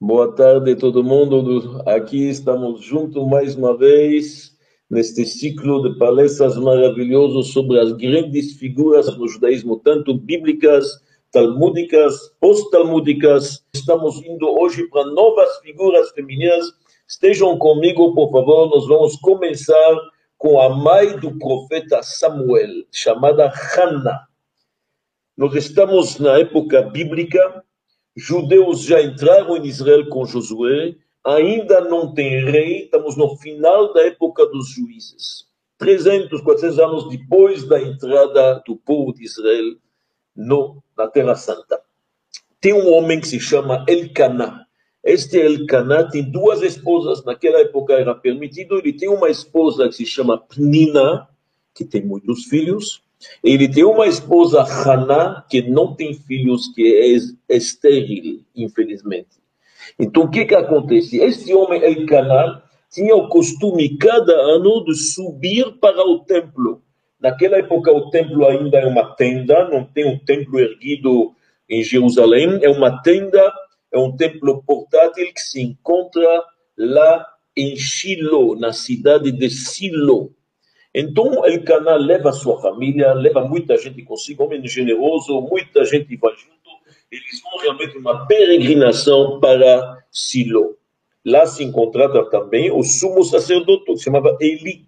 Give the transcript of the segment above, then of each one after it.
Boa tarde, todo mundo. Aqui estamos juntos mais uma vez neste ciclo de palestras maravilhosos sobre as grandes figuras do judaísmo, tanto bíblicas, talmúdicas, pós-talmúdicas. Estamos indo hoje para novas figuras femininas. Estejam comigo, por favor. Nós vamos começar com a mãe do profeta Samuel, chamada Hannah. Nós estamos na época bíblica judeus já entraram em Israel com Josué, ainda não tem rei, estamos no final da época dos juízes. 300, 400 anos depois da entrada do povo de Israel no, na Terra Santa. Tem um homem que se chama Elcaná. Este Elcaná tem duas esposas, naquela época era permitido, ele tem uma esposa que se chama Pnina, que tem muitos filhos, ele tem uma esposa, Haná, que não tem filhos, que é estéril, infelizmente. Então, o que que acontece? Este homem, El Canal, tinha o costume, cada ano, de subir para o templo. Naquela época, o templo ainda é uma tenda, não tem um templo erguido em Jerusalém, é uma tenda, é um templo portátil que se encontra lá em Shiloh, na cidade de Silo. Então, El Cana leva sua família, leva muita gente consigo, homem generoso, muita gente vai junto. Eles vão realmente uma peregrinação para Silo. Lá se encontrava também o sumo sacerdote, que se chamava Eli.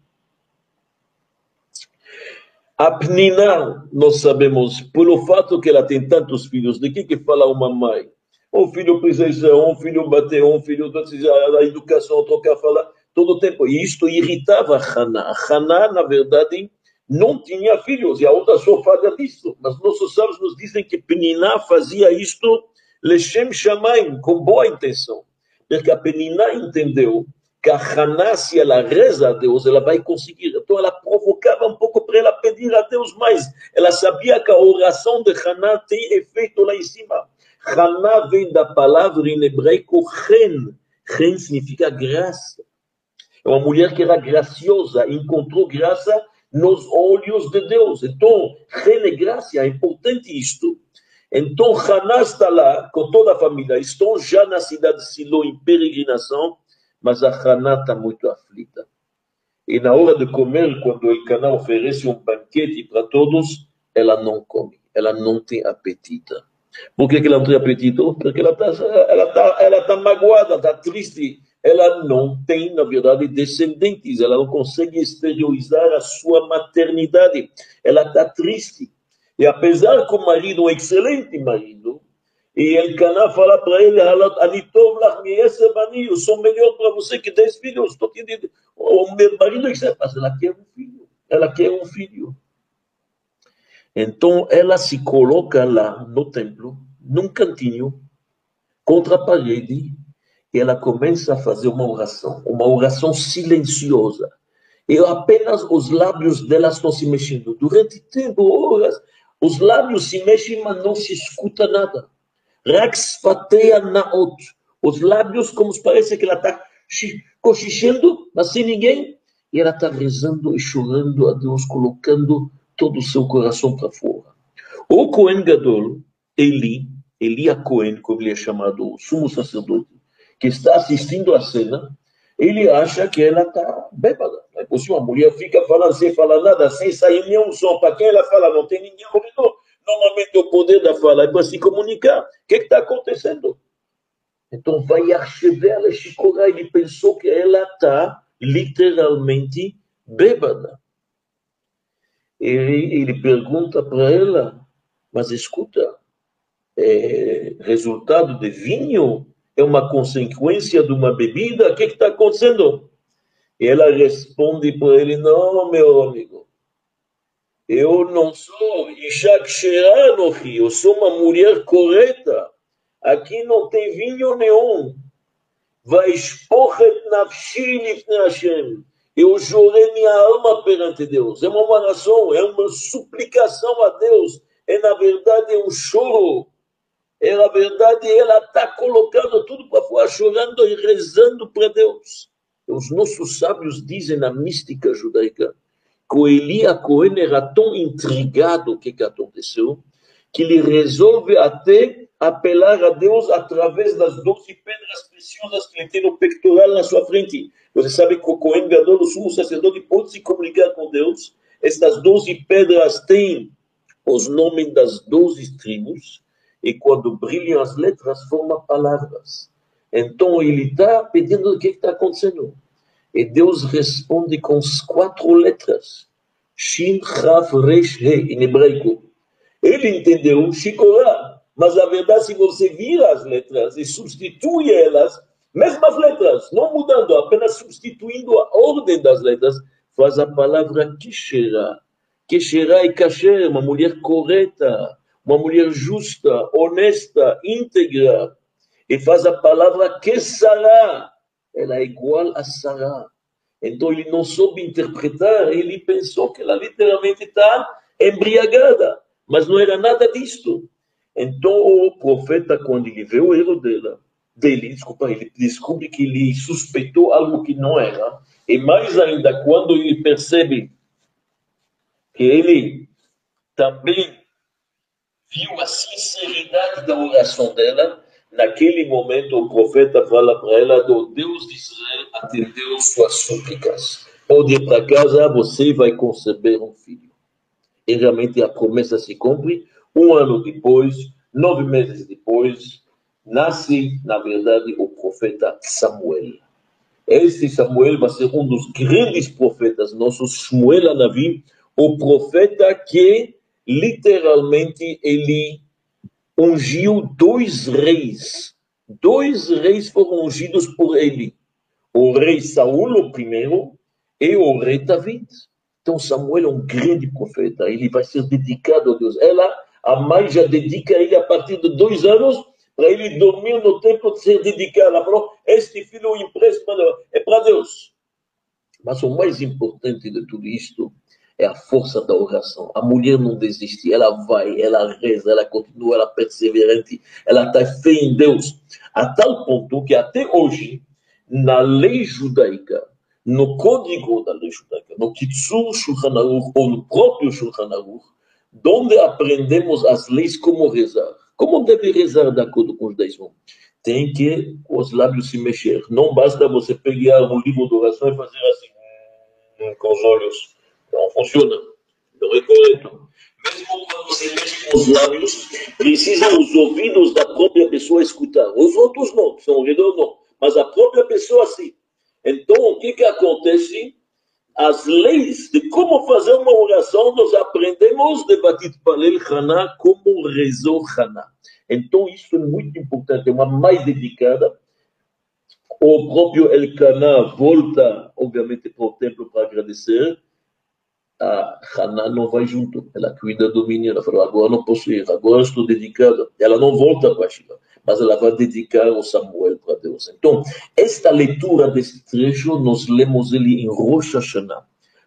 A Pnina, nós sabemos, pelo fato que ela tem tantos filhos, de que, que fala uma mãe? Um filho precisa, um filho bateu, um filho da educação, toca falar todo o tempo. E isto irritava Haná. Haná, na verdade, não tinha filhos, e a outra só fala disso. Mas nossos sábios nos dizem que Peniná fazia isto Lechem Shamaim, com boa intenção. Porque a Peniná entendeu que a Haná, se ela reza a Deus, ela vai conseguir. Então ela provocava um pouco para ela pedir a Deus mais. Ela sabia que a oração de Haná tem efeito lá em cima. Haná vem da palavra em hebraico Chen. Chen significa graça. É uma mulher que era graciosa, encontrou graça nos olhos de Deus. Então, rene graça, é importante isto. Então, Haná está lá com toda a família. Estão já na cidade de Silo em peregrinação, mas a Haná está muito aflita. E na hora de comer, quando o Elcaná oferece um banquete para todos, ela não come, ela não tem apetite. Por que, ela não tem apetite? Porque ela está ela tá, ela tá magoada, está triste ela não tem, na verdade, descendentes, ela não consegue exteriorizar a sua maternidade, ela está triste. E apesar que o marido é um excelente marido, e ele Caná fala para ele, Anitov bani, eu sou melhor para você que dez filhos, estou te dizendo, o meu marido é mas ela quer um filho, ela quer um filho. Então ela se coloca lá no templo, num cantinho, contra a parede, ela começa a fazer uma oração, uma oração silenciosa. E apenas os lábios dela estão se mexendo. Durante tempo, horas, os lábios se mexem, mas não se escuta nada. Rax fateia naot. Os lábios, como parece que ela está cochichando, mas sem ninguém. E ela está rezando e chorando a Deus, colocando todo o seu coração para fora. O Cohen Gadol, Eli, Eli a Cohen, como ele é chamado, o sumo sacerdote, que está assistindo a cena, ele acha que ela está bêbada. Não é possível, a mulher fica falando sem falar nada, sem sair nenhum som. Para quem ela fala, não tem ninguém ouvindo. Normalmente o poder da fala é para se comunicar. O que está acontecendo? Então vai Archevela Chicorá, ele pensou que ela está literalmente bêbada. Ele, ele pergunta para ela, mas escuta, é resultado de vinho é uma consequência de uma bebida? O que está acontecendo? Ela responde para ele: Não, meu amigo, eu não sou Ishak Sheranohi, eu sou uma mulher correta. Aqui não tem vinho nenhum. Vai expor nafshi Hashem. Eu jurei minha alma perante Deus. É uma oração, é uma suplicação a Deus. É, na verdade, um choro é, na verdade, ela está colocando tudo para fora, chorando e rezando para Deus. Os nossos sábios dizem na mística judaica que o Elia Cohen era tão intrigado o que, que aconteceu, que ele resolve até apelar a Deus através das doze pedras preciosas que ele tem no pectoral na sua frente. Você sabe que o Cohen Gadol, o sumo sacerdote, pode se comunicar com Deus. Estas doze pedras têm os nomes das doze tribos, e quando brilham as letras, formam palavras. Então ele está pedindo o que está acontecendo. E Deus responde com as quatro letras. Shin, Chaf, Resh, He, em hebraico. Ele entendeu Shikorá, mas a verdade, se você vira as letras e substitui elas, mesmas letras, não mudando, apenas substituindo a ordem das letras, faz a palavra Kishera. Kishera e Kasher, uma mulher correta, uma mulher justa, honesta, íntegra. E faz a palavra Kesara, ela é igual a Sarah. Então ele não soube interpretar, ele pensou que ela literalmente está embriagada, mas não era nada disto. Então o profeta, quando ele vê o erro dela, dele, desculpa, ele descobre que ele suspeitou algo que não era, e mais ainda quando ele percebe que ele também viu a sinceridade da oração dela, Naquele momento, o profeta fala para ela: do Deus de Israel atendeu suas súplicas. Pode ir para casa, você vai conceber um filho. E realmente a promessa se cumpre. Um ano depois, nove meses depois, nasce, na verdade, o profeta Samuel. Este Samuel vai ser um dos grandes profetas nossos, Shmuel Anavi, o profeta que literalmente ele ungiu dois reis. Dois reis foram ungidos por ele. O rei Saul, o primeiro, e o rei David. Então, Samuel é um grande profeta. Ele vai ser dedicado a Deus. Ela, a mãe, já dedica ele a partir de dois anos para ele dormir no templo de ser dedicado. Ela falou: Este filho empresta é para Deus. Mas o mais importante de tudo isto é a força da oração. A mulher não desiste, ela vai, ela reza, ela continua, ela é perseverante, ela está fé em Deus, a tal ponto que até hoje, na lei judaica, no código da lei judaica, no Kitsur Shulchan Aruch, ou no próprio Shulchan Aruch, onde aprendemos as leis como rezar. Como deve rezar de acordo com o judaísmo? Tem que os lábios se mexer. Não basta você pegar um livro de oração e fazer assim, com os olhos não funciona. Não é correto. Mesmo quando você mexe com os lábios, precisam os ouvidos da própria pessoa escutar. Os outros não, são redor não. Mas a própria pessoa sim. Então, o que, que acontece? As leis de como fazer uma oração, nós aprendemos de Batit Palel Haná, como rezou Haná. Então, isso é muito importante, é uma mais dedicada. O próprio Elkanah volta, obviamente, para o templo para agradecer a Haná não vai junto, ela cuida do menino. Ela falou: agora não posso ir, agora estou dedicada. Ela não volta para Shiva, mas ela vai dedicar o Samuel para Deus. Então, esta leitura desse trecho, nós lemos ele em Rosh Hashanah.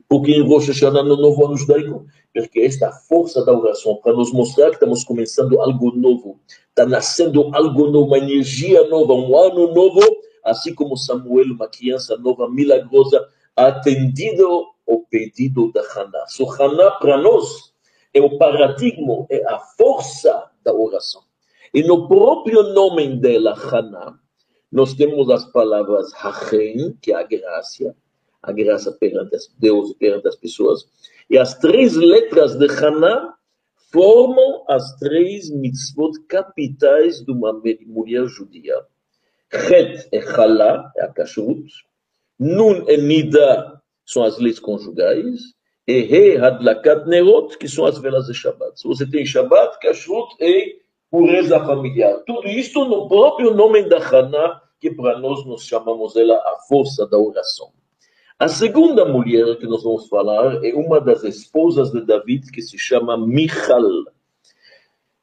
Porque em Rosh Hashanah, no novo ano judaico, porque esta força da oração, para nos mostrar que estamos começando algo novo, está nascendo algo novo, uma energia nova, um ano novo, assim como Samuel, uma criança nova, milagrosa, atendido o pedido da Haná. So, Haná, para nós, é o paradigma, é a força da oração. E no próprio nome dela, Haná, nós temos as palavras Hachen, que é a graça, a graça perante Deus e perante as pessoas. E as três letras de Haná formam as três mitzvot capitais de uma mulher judia. Het é Halá, é a kashrut. Nun é Nida, são as leis conjugais, e He Hadlakat Nerot, que são as velas de Shabbat. Se você tem Shabbat, Kashrut e pureza familiar. Tudo isso no próprio nome da Haná, que para nós nós chamamos ela a força da oração. A segunda mulher que nós vamos falar é uma das esposas de David, que se chama Michal.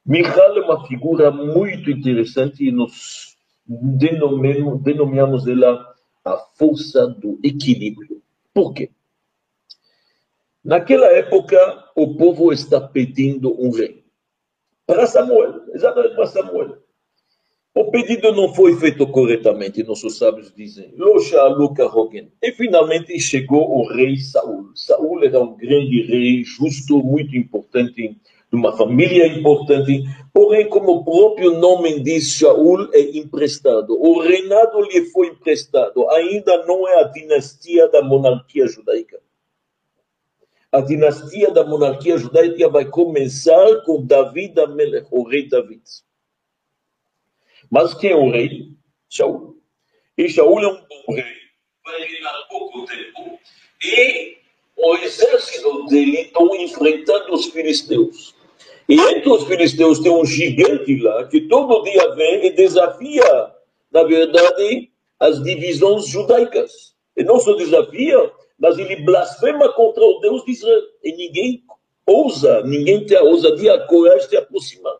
Michal é uma figura muito interessante e nós denominamos, denominamos ela a força do equilíbrio. Por quê? Naquela época, o povo está pedindo um rei. Para Samuel, exatamente para Samuel. O pedido não foi feito corretamente, nossos sábios dizem. E finalmente chegou o rei Saul. Saul era um grande rei, justo, muito importante de uma família importante, porém, como o próprio nome diz, Shaul é emprestado. O reinado lhe foi emprestado, ainda não é a dinastia da monarquia judaica. A dinastia da monarquia judaica vai começar com David Amelech, o rei David. Mas quem é o rei? Shaul. E Shaul é um bom rei, vai reinar pouco tempo. E o exército dele estão enfrentando os filisteus. E entre os filisteus tem um gigante lá que todo dia vem e desafia, na verdade, as divisões judaicas. E não só desafia, mas ele blasfema contra o Deus de Israel. E ninguém ousa, ninguém tem a ousadia, a coragem de se aproximar.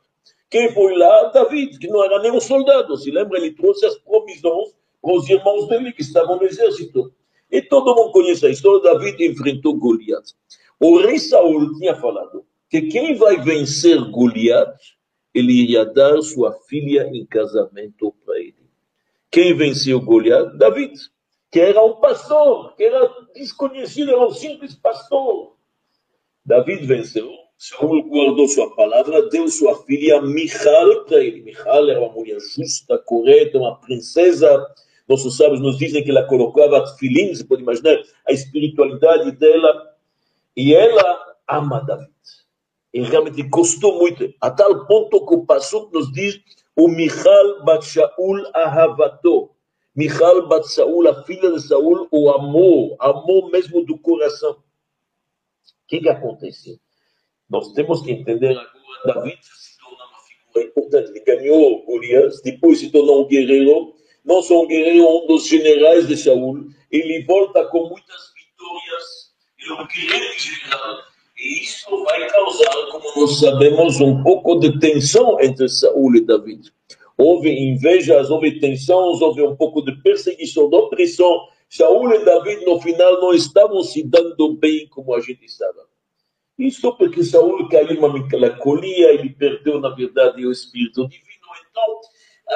Quem foi lá? David, que não era nem um soldado. Se lembra, ele trouxe as provisões para os irmãos dele que estavam no exército. E todo mundo conhece a história. David enfrentou Goliat. O rei Saul tinha falado que quem vai vencer Goliat, ele iria dar sua filha em casamento para ele. Quem venceu Goliat? David, que era um pastor, que era desconhecido, era um simples pastor. David venceu, Saul guardou sua palavra, deu sua filha Michal para ele. Michal era uma mulher justa, correta, uma princesa. Nossos sábios nos dizem que ela colocava filim, você pode imaginar a espiritualidade dela. E ela ama David e realmente gostou muito, a tal ponto que o Passuk nos diz o Michal Bat Shaul Ahavato. Michal Bat Saul, a filha de Saul, o amor, amor mesmo do coração. O que, que aconteceu? Nós temos que entender agora, David se torna uma figura importante. Ele ganhou Golias, depois se tornou um guerreiro, não só um guerreiro, um dos generais de Saul. Ele volta com muitas vitórias, ele é um grande general e isso vai causar, como nós sabemos, um pouco de tensão entre Saul e David. Houve invejas, houve tensões, houve um pouco de perseguição, de opressão. Saul e David, no final, não estavam se dando bem como a gente estava. Isso porque Saul caiu numa melancolia, ele perdeu, na verdade, o espírito divino. Então,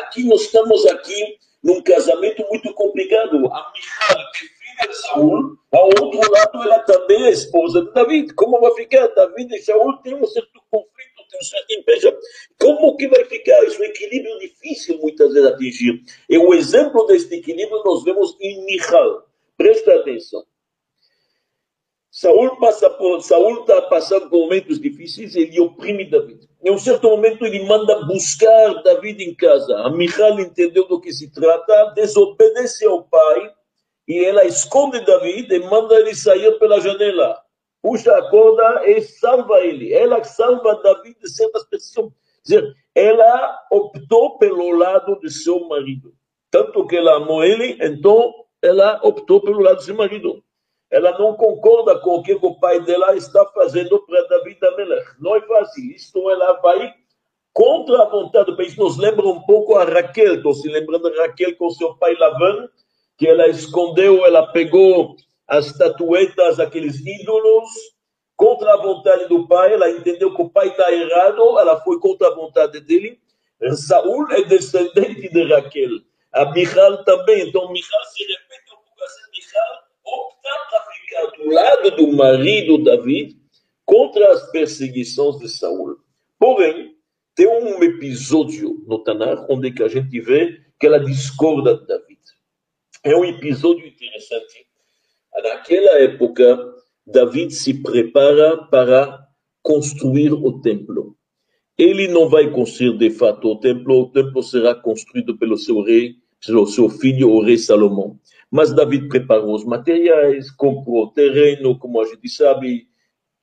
aqui nós estamos aqui num casamento muito complicado. A Michal, que de Saul, ao outro lado ela também é esposa de David. Como vai ficar? David e Saul têm um certo conflito, têm um certo inveja. Como que vai ficar? Isso é um equilíbrio difícil muitas vezes atingir. E o exemplo deste equilíbrio nós vemos em Michal. Presta atenção. Saul passa Saul está passando por momentos difíceis, ele oprime David. Em um certo momento ele manda buscar David em casa. A Michal entendeu do que se trata, desobedece ao pai e ela esconde David e manda ele sair pela janela. Puxa a corda e salva ele. Ela salva David de certas pessoas. Dizer, ela optou pelo lado de seu marido. Tanto que ela amou ele, então ela optou pelo lado de seu marido. Ela não concorda com o que o pai dela está fazendo para David Amelech. Não é fácil. Isto ela vai contra a vontade. Isso nos lembra um pouco a Raquel. Estou se lembrando de Raquel com seu pai Lavan que ela escondeu, ela pegou as estatuetas, aqueles ídolos, contra a vontade do pai, ela entendeu que o pai está errado, ela foi contra a vontade dele. Saul é descendente de Raquel. A Michal também, então Michal se repete um pouco assim, Michal opta para ficar do lado do marido David contra as perseguições de Saul. Porém, tem um episódio no Tanar onde que a gente vê que ela discorda de David. É um episódio interessante. Naquela época, David se prepara para construir o templo. Ele não vai construir de fato o templo, o templo será construído pelo seu rei, pelo seu filho, o rei Salomão. Mas David preparou os materiais, comprou o terreno, como a gente sabe,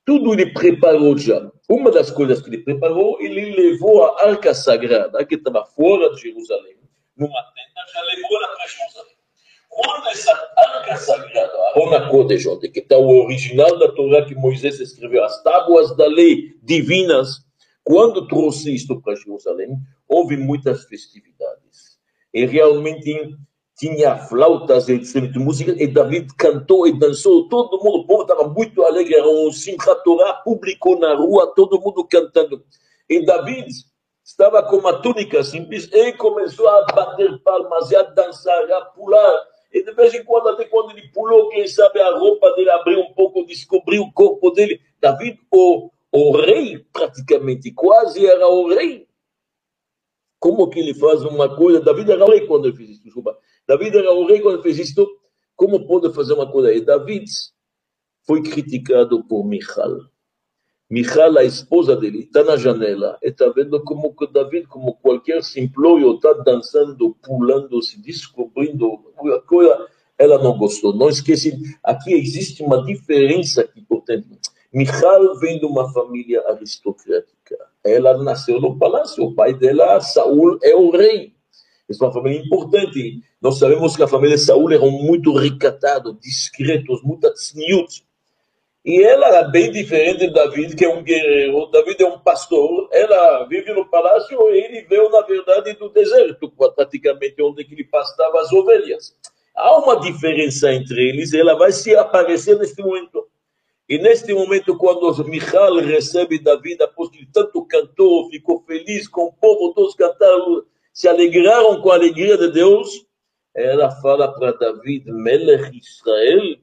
tudo ele preparou já. Uma das coisas que ele preparou, ele levou a arca sagrada, que estava fora de Jerusalém, numa tenda, já levou ela para Jerusalém. Quando essa arca sagrada, Arona Kodesh, que está o original da Torá que Moisés escreveu, as tábuas da lei divinas, quando trouxe isto para Jerusalém, houve muitas festividades. E realmente tinha flautas, etc. de música, e David cantou e dançou, todo mundo, o povo estava muito alegre, era um Simchat Torah público na rua, todo mundo cantando. E David estava com uma túnica simples e começou a bater palmas, e a dançar, a pular, e de vez em quando, até quando ele pulou, quem sabe a roupa dele abriu um pouco, descobriu o corpo dele. David, o, o rei, praticamente, quase era o rei. Como que ele faz uma coisa? David era o rei quando ele fez isso, desculpa. David era o rei quando ele fez isto. Como pode fazer uma coisa? E David foi criticado por Michal. Michal, a esposa dele, está na janela e está vendo como que David, como qualquer simplório, está dançando, pulando, se descobrindo. Coisa, ela não gostou. Não esquece, aqui existe uma diferença importante. Michal vem de uma família aristocrática. Ela nasceu no palácio. O pai dela, Saul, é o rei. É uma família importante. Nós sabemos que a família de Saul eram muito recatados, discretos, muito tzniut. E ela era bem diferente de David, que é um guerreiro. David é um pastor. Ela vive no palácio e ele veio, na verdade, do deserto, praticamente onde ele pastava as ovelhas. Há uma diferença entre eles, ela vai se aparecer neste momento. E neste momento, quando Michal recebe David, após que tanto cantou, ficou feliz com o povo, todos cantaram, se alegraram com a alegria de Deus, ela fala para David, Melech Israel,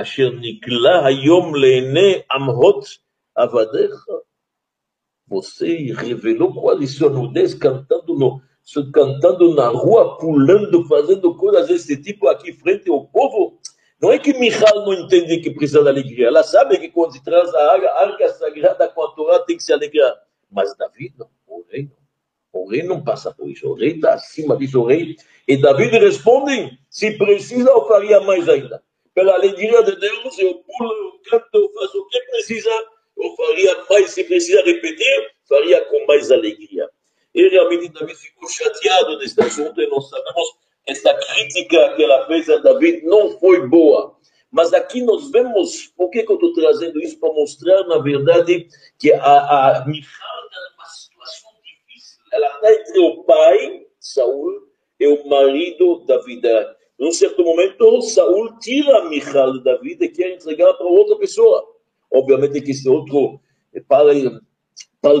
אשר נגלה היום לעיני אמהות עבדיך. Você revelou qual é sua nudez cantando, no, cantando na rua, pulando, fazendo coisas desse tipo aqui frente ao povo. Não é que Michal não entende que precisa de alegria. Ela sabe que quando se traz a arca, a arca sagrada com a Torá tem que se alegrar. Mas Davi não, o rei não. O rei não passa por isso. O rei está acima disso. O rei. E Davi responde: se precisa, eu faria mais ainda pela alegria de Deus, eu pulo, eu canto, eu faço o que precisa, eu faria mais, se precisa repetir, faria com mais alegria. E realmente Davi ficou chateado neste assunto, e nós sabemos que esta crítica que ela fez a Davi não foi boa. Mas aqui nós vemos, por que, que eu estou trazendo isso? Para mostrar, na verdade, que a, a Michal está numa situação difícil. Ela está entre o pai, Saul, e o marido, Davi. Num certo momento, Saul tira Michal da vida e quer entregar para outra pessoa. Obviamente que esse outro, para,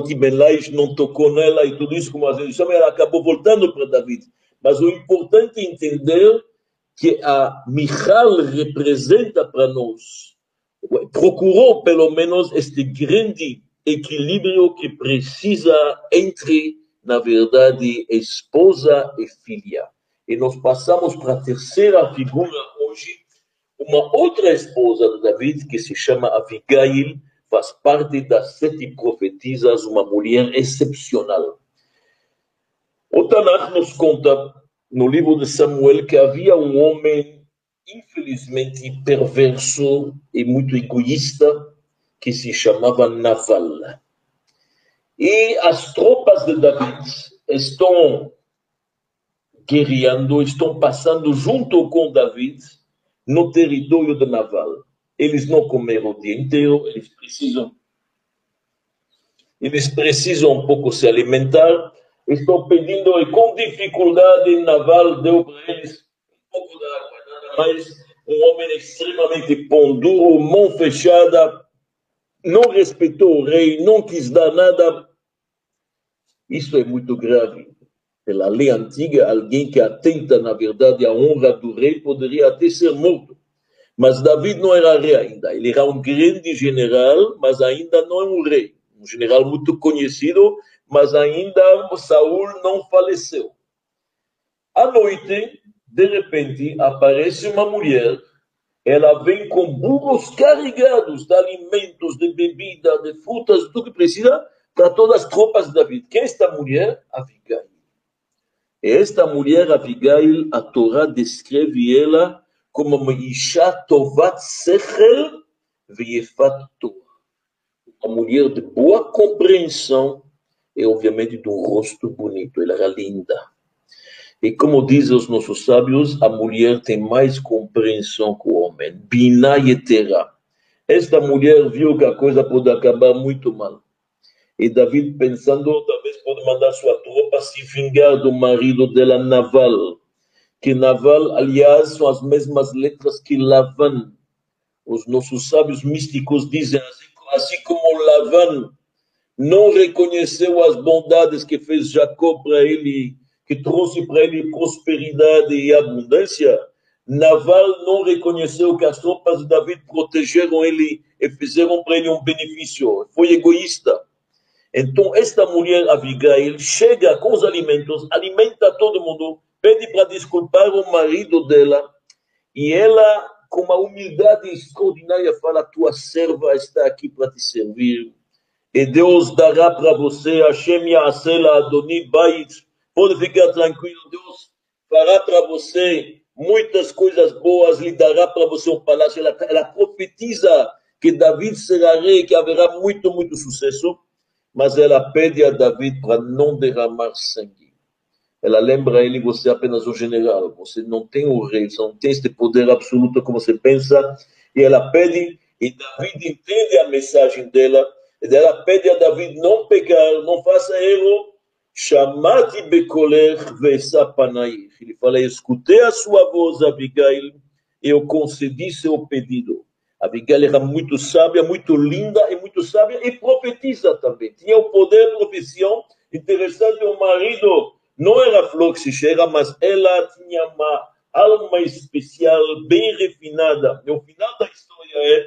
que Belais não tocou nela e tudo isso, como a gente chama, ela acabou voltando para David. Mas o importante é entender que a Michal representa para nós, procurou pelo menos este grande equilíbrio que precisa entre, na verdade, esposa e filha. E nós passamos para a terceira figura hoje, uma outra esposa de David, que se chama Abigail, faz parte das sete profetisas, uma mulher excepcional. O Tanakh nos conta, no livro de Samuel, que havia um homem, infelizmente, perverso e muito egoísta, que se chamava Naval. E as tropas de David estão guerreando, estão passando junto com David no território de Naval. Eles não comeram o dia inteiro, eles precisam eles precisam um pouco se alimentar, estão pedindo e com dificuldade Naval deu para eles um pouco de água, nada mais. Um homem extremamente pão duro, mão fechada, não respeitou o rei, não quis dar nada. Isso é muito grave pela lei antiga, alguém que atenta, na verdade, à honra do rei poderia até ser morto. Mas David não era rei ainda. Ele era um grande general, mas ainda não é um rei. Um general muito conhecido, mas ainda Saul não faleceu. À noite, de repente, aparece uma mulher. Ela vem com burros carregados de alimentos, de bebida, de frutas, tudo que precisa para todas as tropas de David. Quem é esta mulher? Abigail. Esta mulher, Abigail, a Torá descreve ela como uma Isha Tovat Sechel Torah. Uma mulher de boa compreensão e, obviamente, de um rosto bonito. Ela era linda. E como dizem os nossos sábios, a mulher tem mais compreensão que o homem. Bina Yetera. Esta mulher viu que a coisa pode acabar muito mal. E David, pensando, talvez pode mandar sua tropa se vingar do marido dela, Naval. Que Naval, aliás, são as mesmas letras que Lavan. Os nossos sábios místicos dizem assim, assim como Lavan não reconheceu as bondades que fez Jacó para ele, que trouxe para ele prosperidade e abundância, Naval não reconheceu que as tropas de David protegeram ele e fizeram para ele um benefício. Foi egoísta. Então, esta mulher, Abigail, chega com os alimentos, alimenta todo mundo, pede para desculpar o marido dela, e ela, com uma humildade extraordinária, fala: Tua serva está aqui para te servir, e Deus dará para você, Hashem Yasela Adoni Bait, pode ficar tranquilo, Deus fará para você muitas coisas boas, lhe dará para você um palácio. Ela, ela profetiza que David será rei, que haverá muito, muito sucesso mas ela pede a David para não derramar sangue. Ela lembra a ele: você é apenas o general, você não tem o rei, você não tem este poder absoluto como você pensa. E ela pede, e David entende a mensagem dela, e ela pede a David não pecar, não faça erro. Chamati bekoler vesapanai. Ele fala: escutei a sua voz, Abigail, eu concedi seu pedido. Abigail era muito sábia, muito linda e muito sábia e profetiza também. Tinha o poder de. Interessante, o marido não era flor chega, mas ela tinha uma alma especial, bem refinada. E o final da história é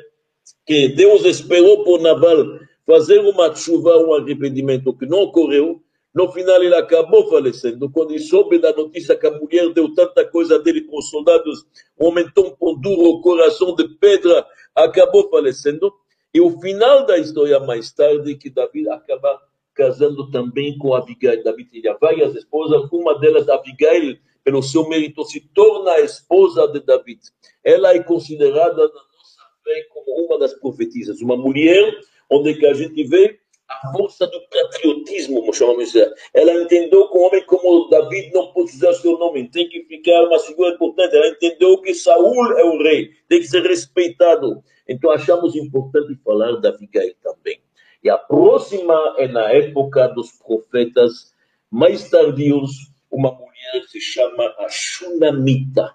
que Deus esperou por Naval fazer uma chuva, um arrependimento que não ocorreu, no final, ele acabou falecendo. Quando ele soube da notícia que a mulher deu tanta coisa dele para os soldados, um homem tão duro, coração de pedra, acabou falecendo. E o final da história, mais tarde, que Davi acaba casando também com Abigail. Davi tinha várias esposas, uma delas, Abigail, pelo seu mérito, se torna a esposa de Davi. Ela é considerada na nossa fé como uma das profetisas, uma mulher onde que a gente vê a força do patriotismo, chamamos assim. Ela entendeu que um homem como David não pode usar seu nome, tem que ficar uma figura importante. Ela entendeu que Saul é o rei, tem que ser respeitado. Então achamos importante falar da Abigail também. E a próxima é na época dos profetas mais tardios, uma mulher se chama a Shunamita.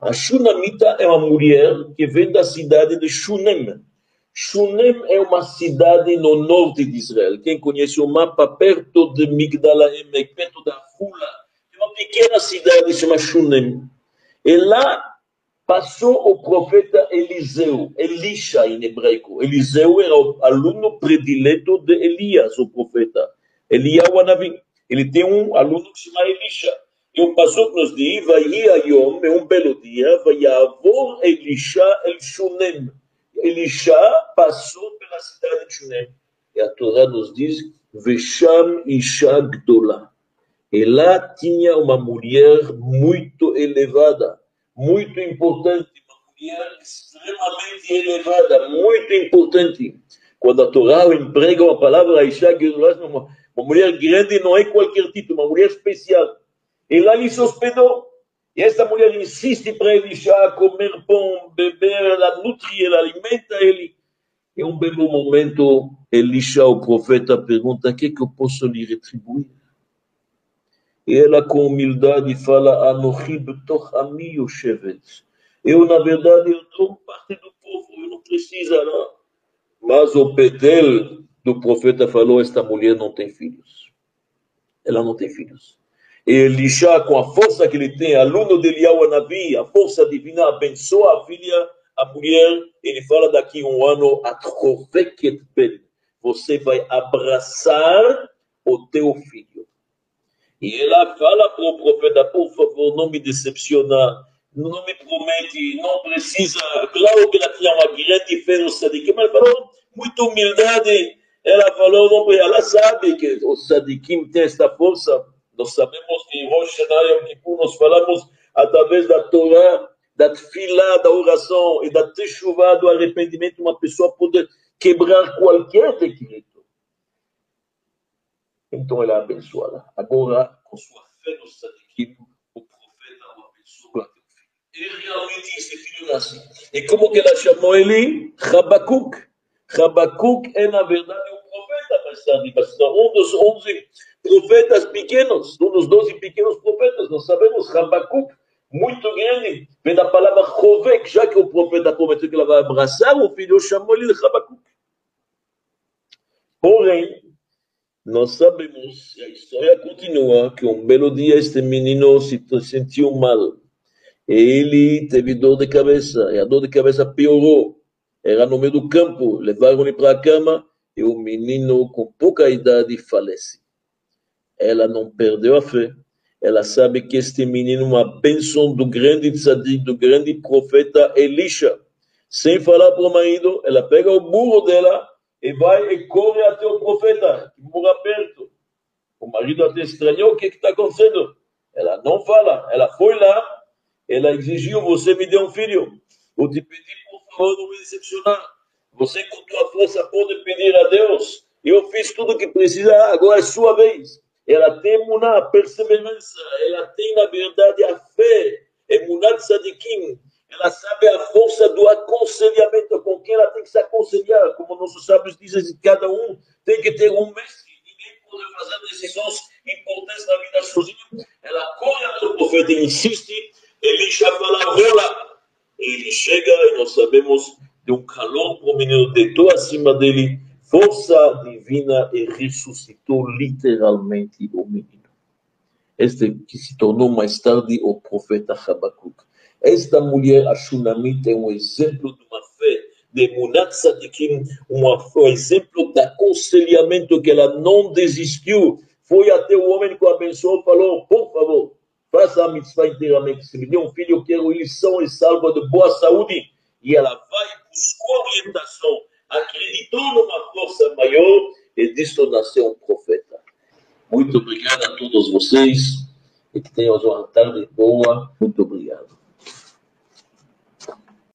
A Shunamita é uma mulher que vem da cidade de Shunem, Shunem é uma cidade no norte de Israel. Quem conhece o mapa, perto de Migdalaim, perto da Fula, é uma pequena cidade chamada Shunem. E lá passou o profeta Eliseu, Elisha em hebraico. Eliseu era o aluno predileto de Elias, o profeta. Eliyahu Anavi. Ele tem um aluno que se chama Elisha. E um pastor nos diz, vai Yom, é um belo dia, vai Yavor Elisha el Shunem. Elisha passou pela cidade de Shunem. E a Torá nos diz, Vesham Isha Gdola. E lá tinha uma mulher muito elevada, muito importante, uma mulher extremamente elevada, muito importante. Quando a Torá emprega uma palavra, Isha Gdola, uma, uma mulher grande não é qualquer título, uma mulher especial. E lá lhe se hospedou. E essa mulher insiste para ele já comer pão, beber, ela nutre, ela alimenta ele. Em um belo momento, Elisha, o profeta, pergunta: o que, que eu posso lhe retribuir? E ela, com humildade, fala. Eu, na verdade, eu estou parte do povo, eu não preciso, não. Mas o Betel do profeta falou: esta mulher não tem filhos. Ela não tem filhos. Elisha, com a força que ele tem, aluno de Eliyahu Navi, a força divina abençoa a filha, a mulher, ele fala daqui um ano, você vai abraçar o teu filho. E ela fala para o profeta, por favor, não me decepcionar, não me promete, não precisa, claro que ela tinha uma grande fé no Sadiq, mas falou, muita humildade, ela falou, não, ela sabe que o Sadiqim tem esta força, nós sabemos que em Rosh Hashanah Yom Kippur nós falamos através da Torá, da Tfilá, da oração e da Teshuvah, do arrependimento, uma pessoa pode quebrar qualquer decreto. Então ela é abençoada. Agora, com sua fé no Sadikim, o profeta o abençoa Ele realmente, esse filho nasce. E como que ela chamou ele? Rabakuk. Rabakuk é, na verdade, um sabe, um dos onze profetas pequenos, um dos doze pequenos profetas, nós sabemos, Habacuc, muito grande, vem da palavra Chovek, já que o profeta prometeu que ela vai abraçar o filho, chamou ele de Habacuc. Porém, nós sabemos, e a história continua, que um belo dia este menino se sentiu mal. ele teve dor de cabeça, e a dor de cabeça piorou. Era no meio do campo, levaram ele para a cama, e o menino, com pouca idade, falece. Ela não perdeu a fé, ela sabe que este menino é uma bênção do grande tzadik, do grande profeta Elisha. Sem falar para o marido, ela pega o burro dela e vai e corre até o profeta, que mora perto. O marido até estranhou, o que está acontecendo? Ela não fala, ela foi lá, ela exigiu, você me dê um filho. Vou te pedir, por favor, não me decepcionar. Você, com tua força, pode pedir a Deus. Eu fiz tudo o que precisa, agora é sua vez. Ela tem a perseverança, ela tem, na verdade, a fé. Emuná Tzadikim, ela sabe a força do aconselhamento, com quem ela tem que se aconselhar. Como nossos sábios dizem, cada um tem que ter um mestre. Ninguém pode fazer decisões importantes na vida sozinho. Ela corre até o profeta e insiste. Ele já fala, rola. Ele chega e nós sabemos de um calor menino, deitou acima dele, força divina e ressuscitou literalmente o menino. Este que se tornou mais tarde o profeta Habacuc. Esta mulher, a Shunamit, é um exemplo de uma fé de Munat Sadikim, um exemplo de aconselhamento que ela não desistiu. Foi até o homem que o abençoou e falou: por favor, faça a mitzvah inteiramente. Se me dê um filho, eu quero ele são e salvo de boa saúde. E ela vai, buscou orientação, acreditou numa força maior e disso nasceu um profeta. Muito obrigado a todos vocês e que tenham uma tarde boa. Muito obrigado.